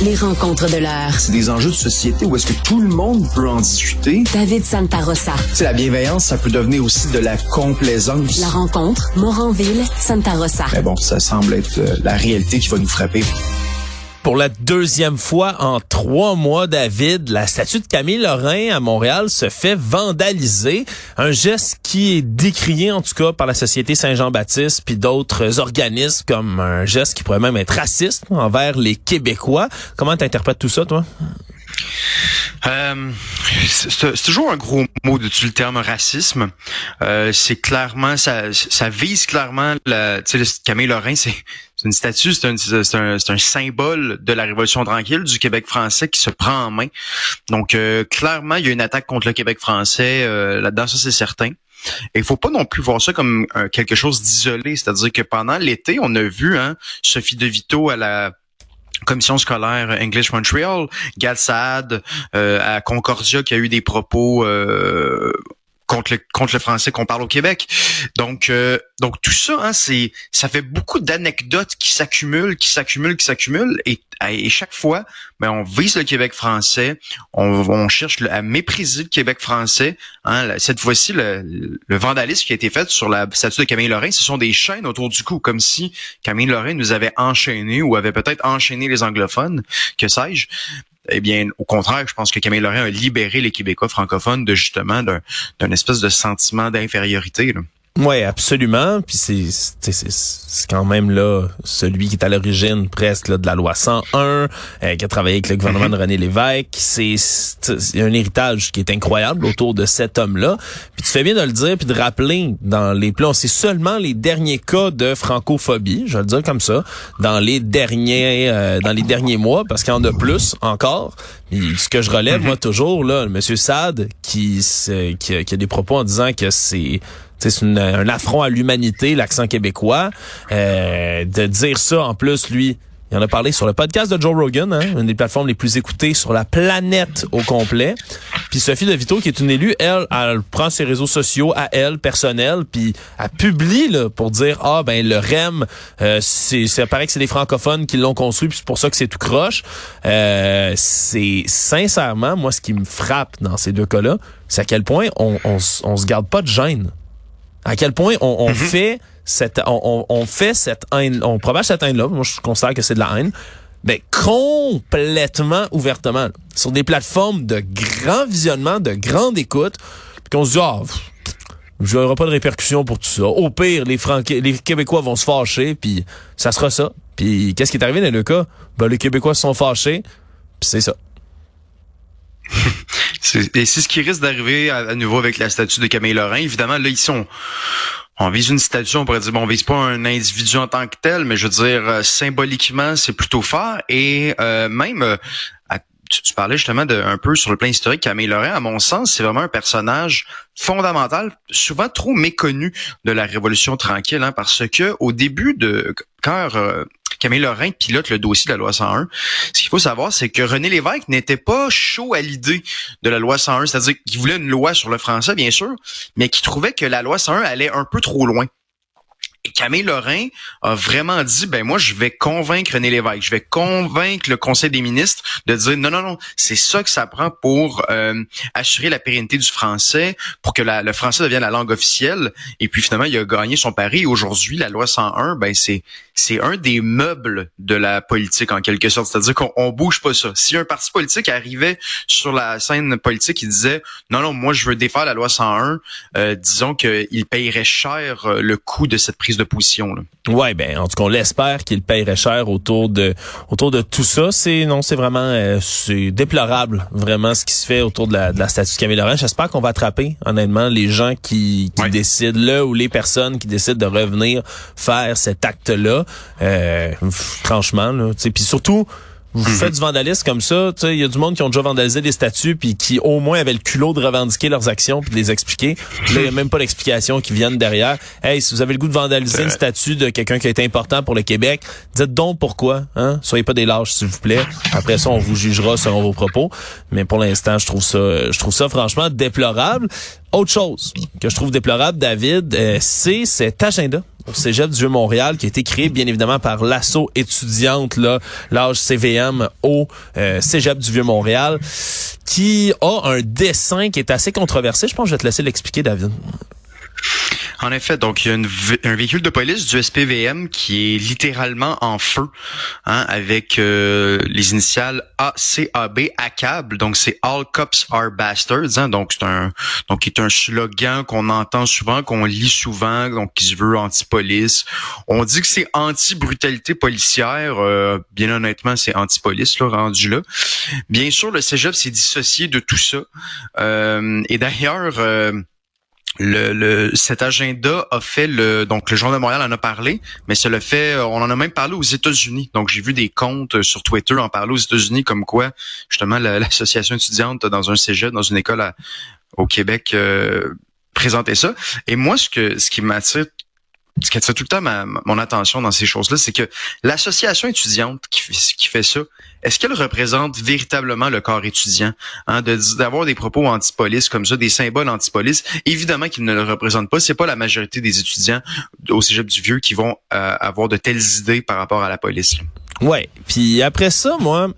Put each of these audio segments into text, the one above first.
les rencontres de l'heure. C'est des enjeux de société où est-ce que tout le monde peut en discuter. David Santarossa. C'est la bienveillance, ça peut devenir aussi de la complaisance. La rencontre, Moranville, Santarossa. Mais bon, ça semble être euh, la réalité qui va nous frapper. Pour la deuxième fois en trois mois, David, la statue de Camille Lorrain à Montréal se fait vandaliser. Un geste qui est décrié, en tout cas, par la Société Saint-Jean-Baptiste puis d'autres organismes comme un geste qui pourrait même être raciste envers les Québécois. Comment t'interprètes tout ça, toi? Euh, c'est toujours un gros mot de le terme racisme. Euh, c'est clairement, ça, ça vise clairement la, Camille Lorrain, c'est une statue, c'est un, un, un, symbole de la Révolution tranquille du Québec français qui se prend en main. Donc euh, clairement, il y a une attaque contre le Québec français euh, là-dedans, ça c'est certain. Et il faut pas non plus voir ça comme quelque chose d'isolé, c'est-à-dire que pendant l'été, on a vu hein, Sophie De Vito à la commission scolaire English Montreal, Gal Saad euh, à Concordia qui a eu des propos euh, contre le français qu'on parle au Québec. Donc euh, donc tout ça hein, c'est ça fait beaucoup d'anecdotes qui s'accumulent, qui s'accumulent, qui s'accumulent et, et chaque fois ben on vise le Québec français, on, cherche à mépriser le Québec français. Hein, cette fois-ci le, le, vandalisme qui a été fait sur la statue de Camille Lorrain, ce sont des chaînes autour du cou comme si Camille Lorrain nous avait enchaîné ou avait peut-être enchaîné les anglophones, que sais-je eh bien, au contraire, je pense que Camille Lorrain a libéré les Québécois francophones de justement d'un espèce de sentiment d'infériorité. Oui, absolument. Puis c'est c'est quand même là celui qui est à l'origine presque là, de la loi 101, euh, qui a travaillé avec le gouvernement de René Lévesque. C'est un héritage qui est incroyable autour de cet homme-là. Puis tu fais bien de le dire puis de rappeler dans les plans, c'est seulement les derniers cas de francophobie, je vais le dire comme ça, dans les derniers euh, dans les derniers mois, parce qu'il y en a plus encore. ce que je relève moi toujours là, le Monsieur Sade qui, qui, qui a des propos en disant que c'est c'est un affront à l'humanité, l'accent québécois. Euh, de dire ça, en plus, lui, il en a parlé sur le podcast de Joe Rogan, hein, une des plateformes les plus écoutées sur la planète au complet. Puis Sophie De Vito, qui est une élue, elle, elle prend ses réseaux sociaux à elle, personnels, puis elle publie pour dire ah ben le REM, euh, c'est, ça paraît que c'est des francophones qui l'ont construit, puis c'est pour ça que c'est tout croche. Euh, c'est sincèrement moi ce qui me frappe dans ces deux cas-là, c'est à quel point on, on, on se garde pas de gêne à quel point on, on mhm. fait cette, on, on, fait cette haine, on propage cette haine-là. Moi, je considère que c'est de la haine. Mais complètement ouvertement, sur des plateformes de grand visionnement, de grande écoute, puis qu'on se dit, ah, je n'aurai pas de répercussions pour tout ça. Au pire, les, les Québécois vont se fâcher, puis ça sera ça. Puis qu'est-ce qui est arrivé dans le cas? Ben, les Québécois se sont fâchés, puis c'est ça. Et c'est ce qui risque d'arriver à, nouveau avec la statue de Camille Lorrain. Évidemment, là, ici, on, on vise une statue, on pourrait dire, bon, on vise pas un individu en tant que tel, mais je veux dire, euh, symboliquement, c'est plutôt fort. Et euh, même, euh, tu, parlais justement de, un peu sur le plan historique, Camille Lorrain, à mon sens, c'est vraiment un personnage fondamental, souvent trop méconnu de la Révolution tranquille, hein, parce que au début de quand Camille Lorrain pilote le dossier de la loi 101. Ce qu'il faut savoir, c'est que René Lévesque n'était pas chaud à l'idée de la loi 101, c'est-à-dire qu'il voulait une loi sur le français, bien sûr, mais qu'il trouvait que la loi 101 allait un peu trop loin. Et Camille Lorrain a vraiment dit, ben moi, je vais convaincre René Lévesque, je vais convaincre le Conseil des ministres de dire, non, non, non, c'est ça que ça prend pour euh, assurer la pérennité du français, pour que la, le français devienne la langue officielle. Et puis finalement, il a gagné son pari. Aujourd'hui, la loi 101, ben c'est c'est un des meubles de la politique en quelque sorte. C'est-à-dire qu'on on bouge pas ça. Si un parti politique arrivait sur la scène politique, il disait non, non, moi je veux défaire la loi 101, euh, disons qu'il payerait cher euh, le coût de cette prise de position. Là. Ouais, ben en tout cas, on l'espère qu'il paierait cher autour de autour de tout ça. C'est non, c'est vraiment euh, c'est déplorable vraiment ce qui se fait autour de la, de la statue de Camille Laurent. J'espère qu'on va attraper honnêtement les gens qui, qui décident là ou les personnes qui décident de revenir faire cet acte-là. Euh, franchement, là, puis surtout vous mhm. faites du vandalisme comme ça, il y a du monde qui ont déjà vandalisé des statues puis qui au moins avaient le culot de revendiquer leurs actions puis de les expliquer. Là, il n'y a même pas d'explication qui viennent derrière. Hey, si vous avez le goût de vandaliser une statue de quelqu'un qui a été important pour le Québec, dites donc pourquoi. Hein? Soyez pas des lâches, s'il vous plaît. Après ça, on vous jugera selon vos propos. Mais pour l'instant, je trouve ça, je trouve ça franchement déplorable. Autre chose que je trouve déplorable, David, euh, c'est cet agenda Cégep du Vieux-Montréal qui a été créé bien évidemment par l'assaut étudiante, là, l'âge CVM au euh, Cégep du Vieux-Montréal, qui a un dessin qui est assez controversé. Je pense que je vais te laisser l'expliquer, David. En effet, donc il y a une un véhicule de police du SPVM qui est littéralement en feu, hein, avec euh, les initiales ACAB ACAB. Donc c'est All Cops Are Bastards. Hein, donc c'est un donc qui est un slogan qu'on entend souvent, qu'on lit souvent, donc qui se veut anti-police. On dit que c'est anti-brutalité policière. Euh, bien honnêtement, c'est anti-police là rendu là. Bien sûr, le Cégep s'est dissocié de tout ça. Euh, et d'ailleurs le, le, cet agenda a fait le donc le journal de Montréal en a parlé, mais ça le fait euh, on en a même parlé aux États-Unis. Donc j'ai vu des comptes euh, sur Twitter en parler aux États-Unis comme quoi justement l'association étudiante dans un cégep dans une école au Québec euh, présentait ça. Et moi ce que ce qui m'attire ce qui attire tout le temps ma, mon attention dans ces choses-là, c'est que l'association étudiante qui, qui fait ça, est-ce qu'elle représente véritablement le corps étudiant, hein, d'avoir des propos anti-police comme ça, des symboles anti-police? Évidemment qu'ils ne le représentent pas. C'est pas la majorité des étudiants au Cégep du Vieux qui vont euh, avoir de telles idées par rapport à la police. Ouais. Puis après ça, moi,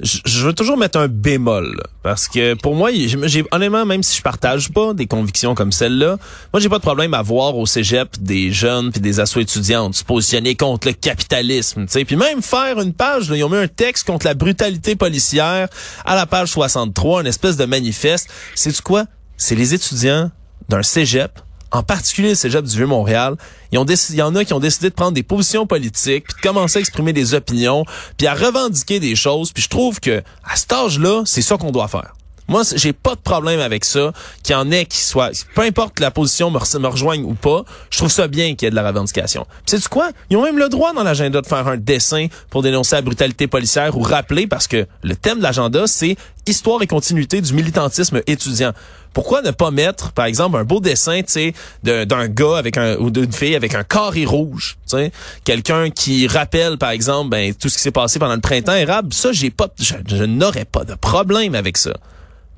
je veux toujours mettre un bémol parce que pour moi, j'ai honnêtement, même si je partage pas des convictions comme celle-là, moi j'ai pas de problème à voir au cégep des jeunes puis des assos étudiantes se positionner contre le capitalisme, tu sais, puis même faire une page, là, ils ont mis un texte contre la brutalité policière à la page 63, une espèce de manifeste. C'est tu quoi? C'est les étudiants d'un cégep en particulier le Cégep du Vieux-Montréal, il y en a qui ont décidé de prendre des positions politiques, puis de commencer à exprimer des opinions, puis à revendiquer des choses, puis je trouve que à cet âge-là, c'est ça qu'on doit faire. Moi, j'ai pas de problème avec ça, qu'il y en ait qui soient, peu importe la position me, rejoigne ou pas, je trouve ça bien qu'il y ait de la revendication. C'est du quoi? Ils ont même le droit dans l'agenda de faire un dessin pour dénoncer la brutalité policière ou rappeler parce que le thème de l'agenda c'est histoire et continuité du militantisme étudiant. Pourquoi ne pas mettre, par exemple, un beau dessin, tu sais, d'un gars avec un ou d'une fille avec un carré rouge, tu sais, quelqu'un qui rappelle, par exemple, ben tout ce qui s'est passé pendant le printemps érable. Ça, j'ai pas, je, n'aurais pas de problème avec ça.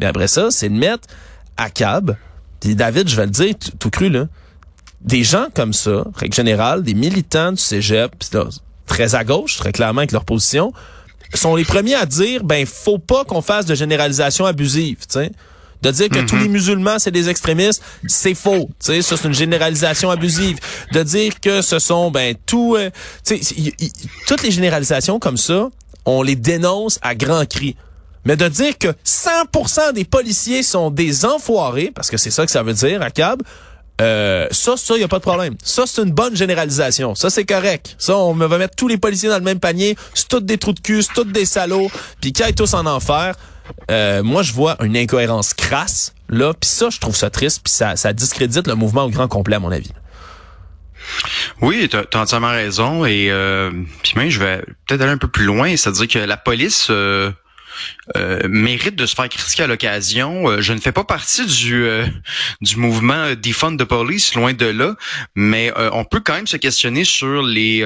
Mais après ça, c'est de mettre à cab. Puis David, je vais le dire tout, cru là. Des gens comme ça, règle générale, des militants du cégep, très à gauche, très clairement avec leur position, sont les premiers à dire ben faut pas qu'on fasse de généralisation abusive, tu sais de dire que tous mhm. les musulmans c'est des extrémistes, c'est faux. Tu sais, ça c'est une généralisation abusive. De dire que ce sont ben tout, euh, tu sais, toutes les généralisations comme ça, on les dénonce à grands cris. Mais de dire que 100% des policiers sont des enfoirés, parce que c'est ça que ça veut dire à Cab, euh, ça, ça, y a pas de problème. Ça, c'est une bonne généralisation. Ça, c'est correct. Ça, on va mettre tous les policiers dans le même panier. C'est tous des trous de cul, c'est tous des salauds, puis qui aillent tous en enfer. Euh, moi, je vois une incohérence crasse, là, puis ça, je trouve ça triste, puis ça, ça discrédite le mouvement au grand complet, à mon avis. Oui, tu as entièrement raison, et euh, puis même, je vais peut-être aller un peu plus loin, c'est-à-dire que la police... Euh, mérite de se faire critiquer à l'occasion. je ne fais pas partie du du mouvement Defund the Police, loin de là, mais on peut quand même se questionner sur les,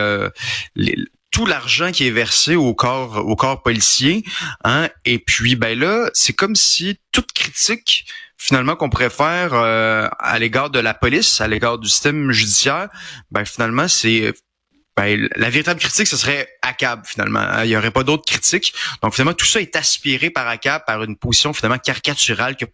les tout l'argent qui est versé au corps au corps policier hein et puis ben là c'est comme si toute critique finalement qu'on pourrait faire euh, à l'égard de la police à l'égard du système judiciaire ben finalement c'est ben, la véritable critique, ce serait ACAB finalement. Hein. Il n'y aurait pas d'autres critiques. Donc finalement, tout ça est aspiré par ACAB, par une position finalement caricaturale que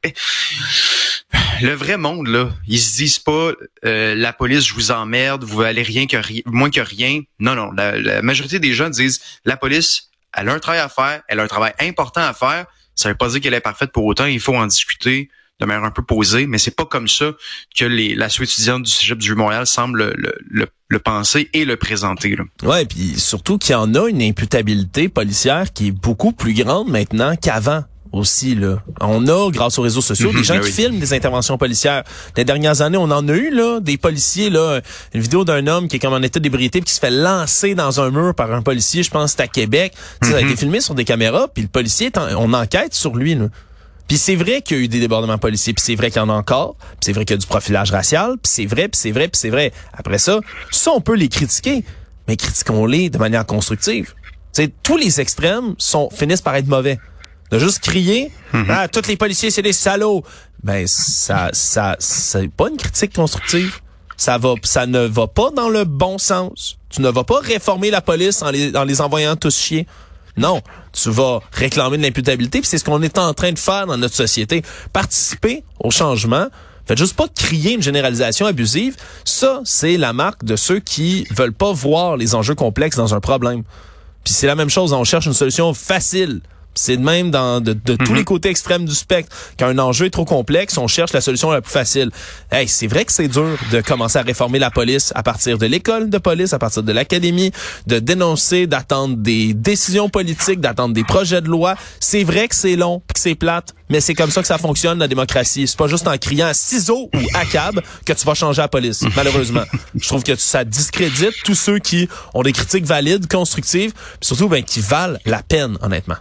le vrai monde là, ils se disent pas euh, la police, je vous emmerde, vous allez rien que rien, moins que rien. Non non, la, majorité des gens disent la police, elle a un travail à faire, elle a un travail important à faire. Ça veut pas dire qu'elle est parfaite pour autant. Il faut en discuter de manière un peu posée, mais c'est pas comme ça que les, la suite étudiante du Cégep du Montréal semble le, le, le, penser et le présenter. Là. Ouais, puis surtout qu'il y en a une imputabilité policière qui est beaucoup plus grande maintenant qu'avant aussi là. On a grâce aux réseaux sociaux des mhm, gens ben qui filment des interventions policières. Les dernières années, on en a eu là des policiers là, une vidéo d'un homme qui est comme en état d'ébriété qui se fait lancer dans un mur par un policier, je pense c'est à Québec. Ça a été mhm. filmé sur des caméras, puis le policier on enquête sur lui là. Puis c'est vrai qu'il y a eu des débordements policiers, puis c'est vrai qu'il y en a encore, puis c'est vrai qu'il y a du profilage racial, puis c'est vrai, puis c'est vrai, puis c'est vrai. Après ça, ça on peut les critiquer, mais critiquons-les de manière constructive. T'sais, tous les extrêmes sont finissent par être mauvais. De juste crier, mm-hmm. ah, tous les policiers c'est des salauds. Ben ça, ça, c'est pas une critique constructive. ça va, ça ne va pas dans le bon sens. Tu ne vas pas réformer la police en les, en les envoyant tous chier. Non, tu vas réclamer de l'imputabilité, puis c'est ce qu'on est en train de faire dans notre société. Participer au changement, Faites juste pas crier une généralisation abusive. Ça, c'est la marque de ceux qui veulent pas voir les enjeux complexes dans un problème. Puis c'est la même chose, on cherche une solution facile. C'est de même dans de, tous les côtés extrêmes du spectre. Quand un enjeu est trop complexe, on cherche la solution la plus facile. Hey, c'est vrai que c'est dur de commencer à réformer la police à partir de l'école de police, à partir de l'académie, de dénoncer, d'attendre des décisions politiques, d'attendre des projets de loi. C'est vrai que c'est long, que c'est plate, mais c'est comme ça que ça fonctionne la démocratie. C'est pas juste en criant à ciseaux ou à cab que tu vas changer la police. Malheureusement, je trouve que ça discrédite tous ceux qui ont des critiques valides, constructives, surtout ben qui valent la peine, honnêtement.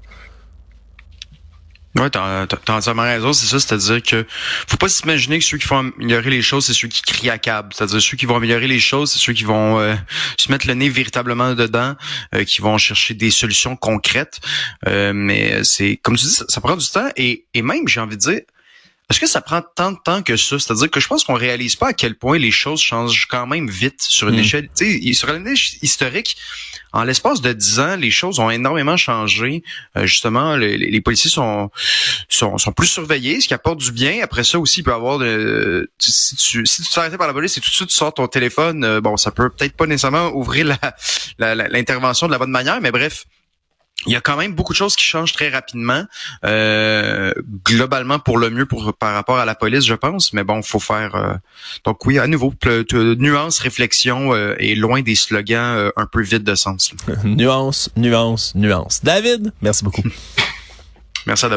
Oui, t'as, entièrement raison, c'est ça, c'est-à-dire que faut pas s'imaginer que ceux qui font améliorer les choses, c'est ceux qui crient à câble. C'est-à-dire ceux qui vont améliorer les choses, c'est ceux qui vont euh, se mettre le nez véritablement dedans, euh, qui vont chercher des solutions concrètes. Euh, mais c'est comme tu dis, ça, ça, prend du temps et, et même, j'ai envie de dire, est-ce que ça prend tant de temps que ça? C'est-à-dire que je pense qu'on réalise pas à quel point les choses changent quand même vite sur une mm. échelle. Tu sais, sur une échelle historique, en l'espace de dix ans, les choses ont énormément changé. Euh, justement, les, les, policiers sont, sont, sont plus surveillés, ce qui apporte du bien. Après ça aussi, il peut y avoir de, si tu si tu te fais arrêter par la police et tout de suite tu sors ton téléphone, euh, bon, ça peut peut-être pas nécessairement ouvrir l'intervention la, de la bonne manière, mais bref il y a quand même beaucoup de choses qui changent très rapidement, euh, globalement pour le mieux pour par rapport à la police, je pense. Mais bon, faut faire. Euh, donc oui, à nouveau, nuance, réflexion euh, et loin des slogans euh, un peu vides de sens. nuance, nuance, nuance. David, merci beaucoup. merci à